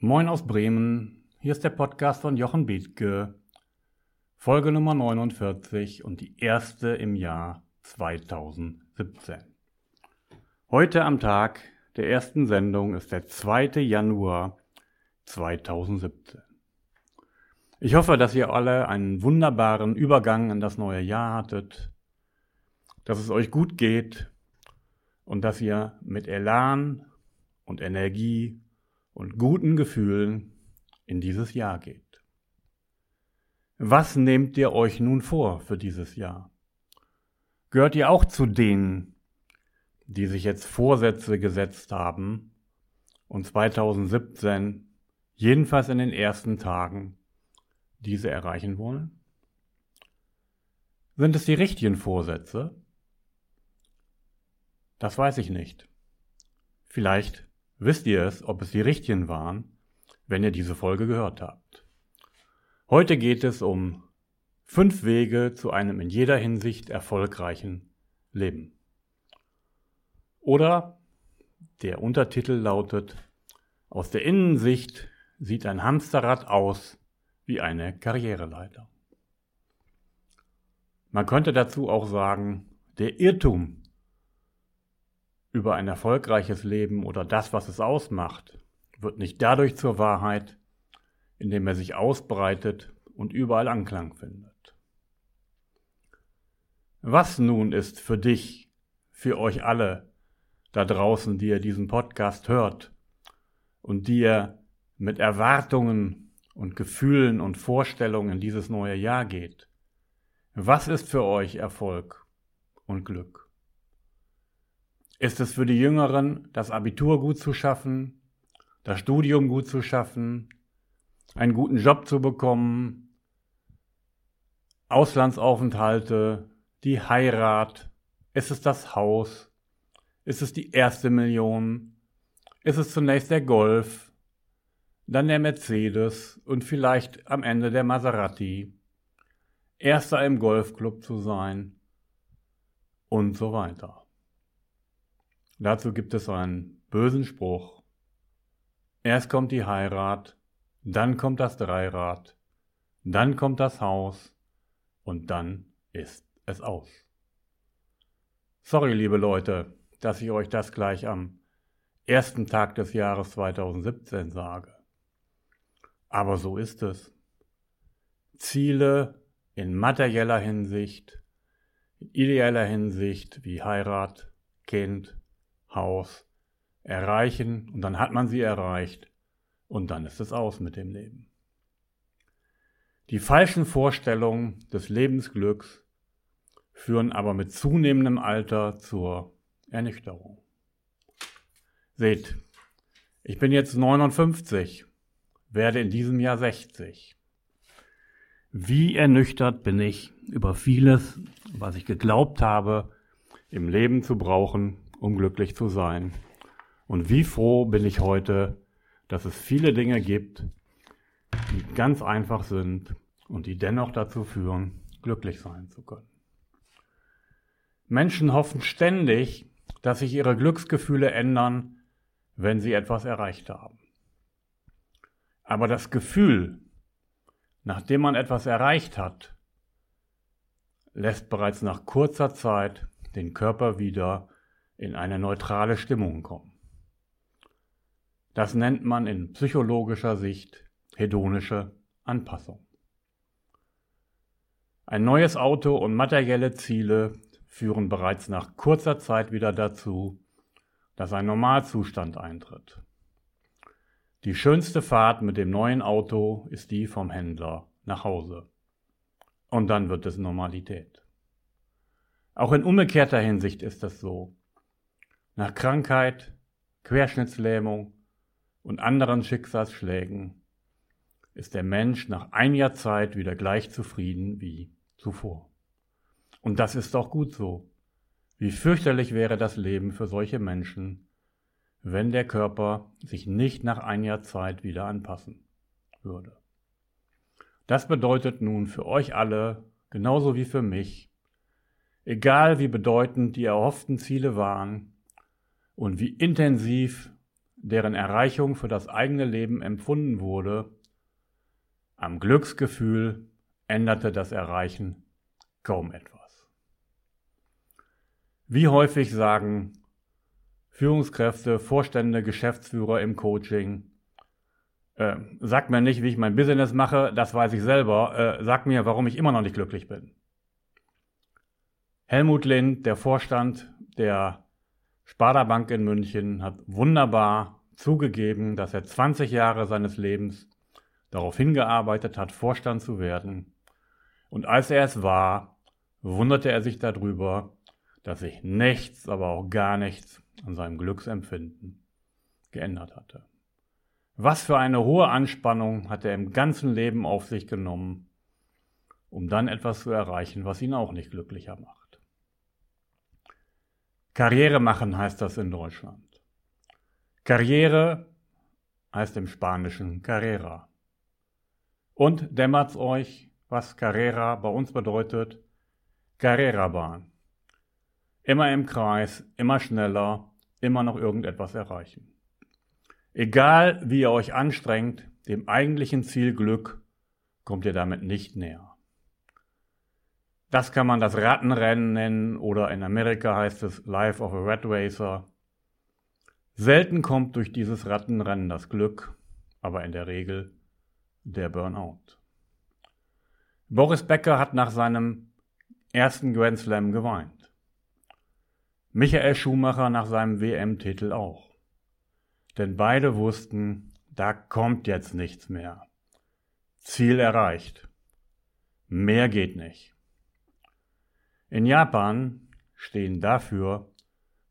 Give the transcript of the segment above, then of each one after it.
Moin aus Bremen, hier ist der Podcast von Jochen Bethke, Folge Nummer 49 und die erste im Jahr 2017. Heute am Tag der ersten Sendung ist der 2. Januar 2017. Ich hoffe, dass ihr alle einen wunderbaren Übergang in das neue Jahr hattet, dass es euch gut geht und dass ihr mit Elan und Energie und guten Gefühlen in dieses Jahr geht. Was nehmt ihr euch nun vor für dieses Jahr? Gehört ihr auch zu denen, die sich jetzt Vorsätze gesetzt haben und 2017, jedenfalls in den ersten Tagen, diese erreichen wollen? Sind es die richtigen Vorsätze? Das weiß ich nicht. Vielleicht wisst ihr es, ob es die richtigen waren, wenn ihr diese Folge gehört habt. Heute geht es um fünf Wege zu einem in jeder Hinsicht erfolgreichen Leben. Oder der Untertitel lautet, aus der Innensicht sieht ein Hamsterrad aus wie eine Karriereleiter. Man könnte dazu auch sagen, der Irrtum über ein erfolgreiches Leben oder das, was es ausmacht, wird nicht dadurch zur Wahrheit, indem er sich ausbreitet und überall Anklang findet. Was nun ist für dich, für euch alle da draußen, die ihr diesen Podcast hört und die ihr mit Erwartungen und Gefühlen und Vorstellungen in dieses neue Jahr geht? Was ist für euch Erfolg und Glück? Ist es für die Jüngeren, das Abitur gut zu schaffen, das Studium gut zu schaffen, einen guten Job zu bekommen, Auslandsaufenthalte, die Heirat, ist es das Haus, ist es die erste Million, ist es zunächst der Golf, dann der Mercedes und vielleicht am Ende der Maserati, erster im Golfclub zu sein und so weiter. Dazu gibt es einen bösen Spruch. Erst kommt die Heirat, dann kommt das Dreirad, dann kommt das Haus und dann ist es aus. Sorry, liebe Leute, dass ich euch das gleich am ersten Tag des Jahres 2017 sage. Aber so ist es. Ziele in materieller Hinsicht, in ideeller Hinsicht wie Heirat, Kind, Haus erreichen und dann hat man sie erreicht und dann ist es aus mit dem Leben. Die falschen Vorstellungen des Lebensglücks führen aber mit zunehmendem Alter zur Ernüchterung. Seht, ich bin jetzt 59, werde in diesem Jahr 60. Wie ernüchtert bin ich über vieles, was ich geglaubt habe, im Leben zu brauchen um glücklich zu sein. Und wie froh bin ich heute, dass es viele Dinge gibt, die ganz einfach sind und die dennoch dazu führen, glücklich sein zu können. Menschen hoffen ständig, dass sich ihre Glücksgefühle ändern, wenn sie etwas erreicht haben. Aber das Gefühl, nachdem man etwas erreicht hat, lässt bereits nach kurzer Zeit den Körper wieder in eine neutrale Stimmung kommen. Das nennt man in psychologischer Sicht hedonische Anpassung. Ein neues Auto und materielle Ziele führen bereits nach kurzer Zeit wieder dazu, dass ein Normalzustand eintritt. Die schönste Fahrt mit dem neuen Auto ist die vom Händler nach Hause. Und dann wird es Normalität. Auch in umgekehrter Hinsicht ist es so. Nach Krankheit, Querschnittslähmung und anderen Schicksalsschlägen ist der Mensch nach einiger Zeit wieder gleich zufrieden wie zuvor. Und das ist auch gut so. Wie fürchterlich wäre das Leben für solche Menschen, wenn der Körper sich nicht nach einiger Zeit wieder anpassen würde. Das bedeutet nun für euch alle, genauso wie für mich, egal wie bedeutend die erhofften Ziele waren, und wie intensiv deren Erreichung für das eigene Leben empfunden wurde, am Glücksgefühl änderte das Erreichen kaum etwas. Wie häufig sagen Führungskräfte, Vorstände, Geschäftsführer im Coaching, äh, sag mir nicht, wie ich mein Business mache, das weiß ich selber, äh, sag mir, warum ich immer noch nicht glücklich bin. Helmut Lind, der Vorstand der Sparda Bank in München, hat wunderbar zugegeben, dass er 20 Jahre seines Lebens darauf hingearbeitet hat, Vorstand zu werden. Und als er es war, wunderte er sich darüber, dass sich nichts, aber auch gar nichts an seinem Glücksempfinden geändert hatte. Was für eine hohe Anspannung hat er im ganzen Leben auf sich genommen, um dann etwas zu erreichen, was ihn auch nicht glücklicher macht. Karriere machen heißt das in Deutschland. Karriere heißt im Spanischen Carrera. Und dämmert's euch, was Carrera bei uns bedeutet? Carrera-Bahn. Immer im Kreis, immer schneller, immer noch irgendetwas erreichen. Egal wie ihr euch anstrengt, dem eigentlichen Ziel Glück kommt ihr damit nicht näher. Das kann man das Rattenrennen nennen oder in Amerika heißt es Life of a Rat Racer. Selten kommt durch dieses Rattenrennen das Glück, aber in der Regel der Burnout. Boris Becker hat nach seinem ersten Grand Slam geweint. Michael Schumacher nach seinem WM-Titel auch. Denn beide wussten, da kommt jetzt nichts mehr. Ziel erreicht. Mehr geht nicht. In Japan stehen dafür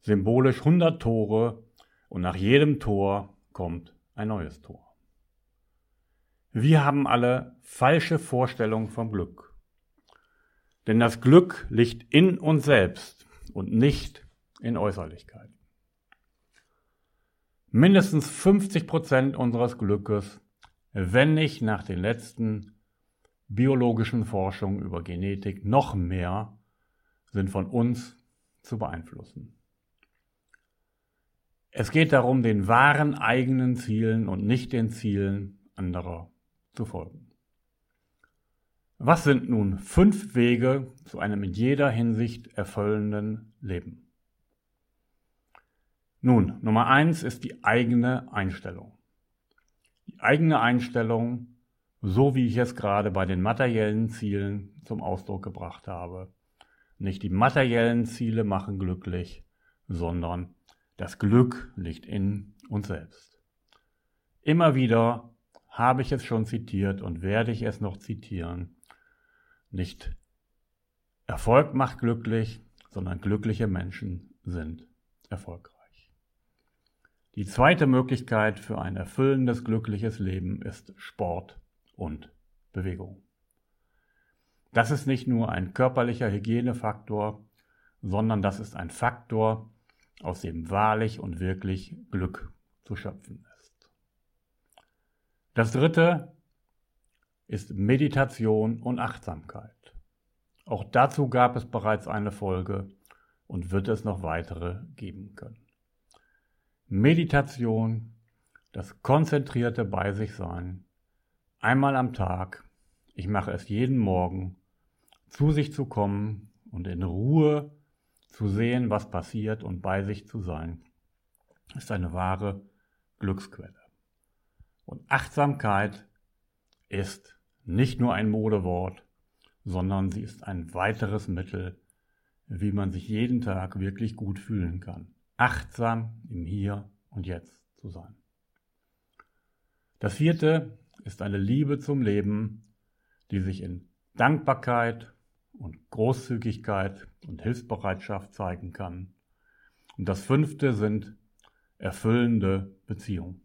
symbolisch 100 Tore und nach jedem Tor kommt ein neues Tor. Wir haben alle falsche Vorstellungen vom Glück. Denn das Glück liegt in uns selbst und nicht in Äußerlichkeiten. Mindestens 50 Prozent unseres Glückes, wenn nicht nach den letzten biologischen Forschungen über Genetik noch mehr, sind von uns zu beeinflussen. Es geht darum, den wahren eigenen Zielen und nicht den Zielen anderer zu folgen. Was sind nun fünf Wege zu einem in jeder Hinsicht erfüllenden Leben? Nun, Nummer eins ist die eigene Einstellung. Die eigene Einstellung, so wie ich es gerade bei den materiellen Zielen zum Ausdruck gebracht habe, nicht die materiellen Ziele machen glücklich, sondern das Glück liegt in uns selbst. Immer wieder habe ich es schon zitiert und werde ich es noch zitieren. Nicht Erfolg macht glücklich, sondern glückliche Menschen sind erfolgreich. Die zweite Möglichkeit für ein erfüllendes, glückliches Leben ist Sport und Bewegung. Das ist nicht nur ein körperlicher Hygienefaktor, sondern das ist ein Faktor, aus dem wahrlich und wirklich Glück zu schöpfen ist. Das dritte ist Meditation und Achtsamkeit. Auch dazu gab es bereits eine Folge und wird es noch weitere geben können. Meditation, das konzentrierte Bei sich sein, einmal am Tag, ich mache es jeden Morgen zu sich zu kommen und in Ruhe zu sehen, was passiert und bei sich zu sein, ist eine wahre Glücksquelle. Und Achtsamkeit ist nicht nur ein Modewort, sondern sie ist ein weiteres Mittel, wie man sich jeden Tag wirklich gut fühlen kann. Achtsam im Hier und Jetzt zu sein. Das vierte ist eine Liebe zum Leben, die sich in Dankbarkeit und Großzügigkeit und Hilfsbereitschaft zeigen kann. Und das fünfte sind erfüllende Beziehungen.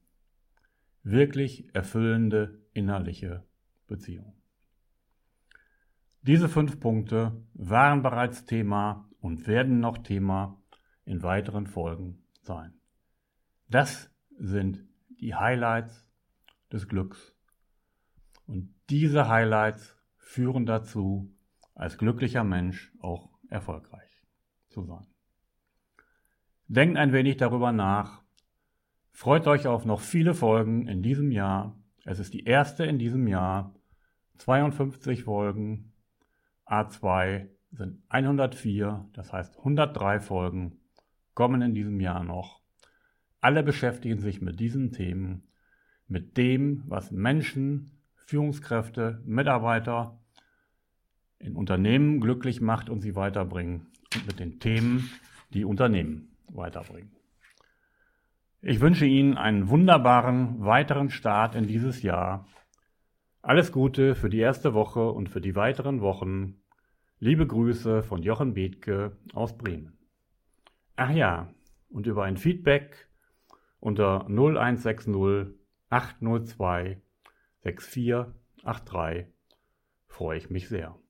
Wirklich erfüllende innerliche Beziehungen. Diese fünf Punkte waren bereits Thema und werden noch Thema in weiteren Folgen sein. Das sind die Highlights des Glücks. Und diese Highlights führen dazu, als glücklicher Mensch auch erfolgreich zu sein. Denkt ein wenig darüber nach, Freut euch auf noch viele Folgen in diesem Jahr. Es ist die erste in diesem Jahr. 52 Folgen. A2 sind 104, das heißt 103 Folgen kommen in diesem Jahr noch. Alle beschäftigen sich mit diesen Themen, mit dem, was Menschen, Führungskräfte, Mitarbeiter in Unternehmen glücklich macht und sie weiterbringen und mit den Themen, die Unternehmen weiterbringen. Ich wünsche Ihnen einen wunderbaren weiteren Start in dieses Jahr. Alles Gute für die erste Woche und für die weiteren Wochen. Liebe Grüße von Jochen Bethke aus Bremen. Ach ja, und über ein Feedback unter 0160 802 6483 freue ich mich sehr.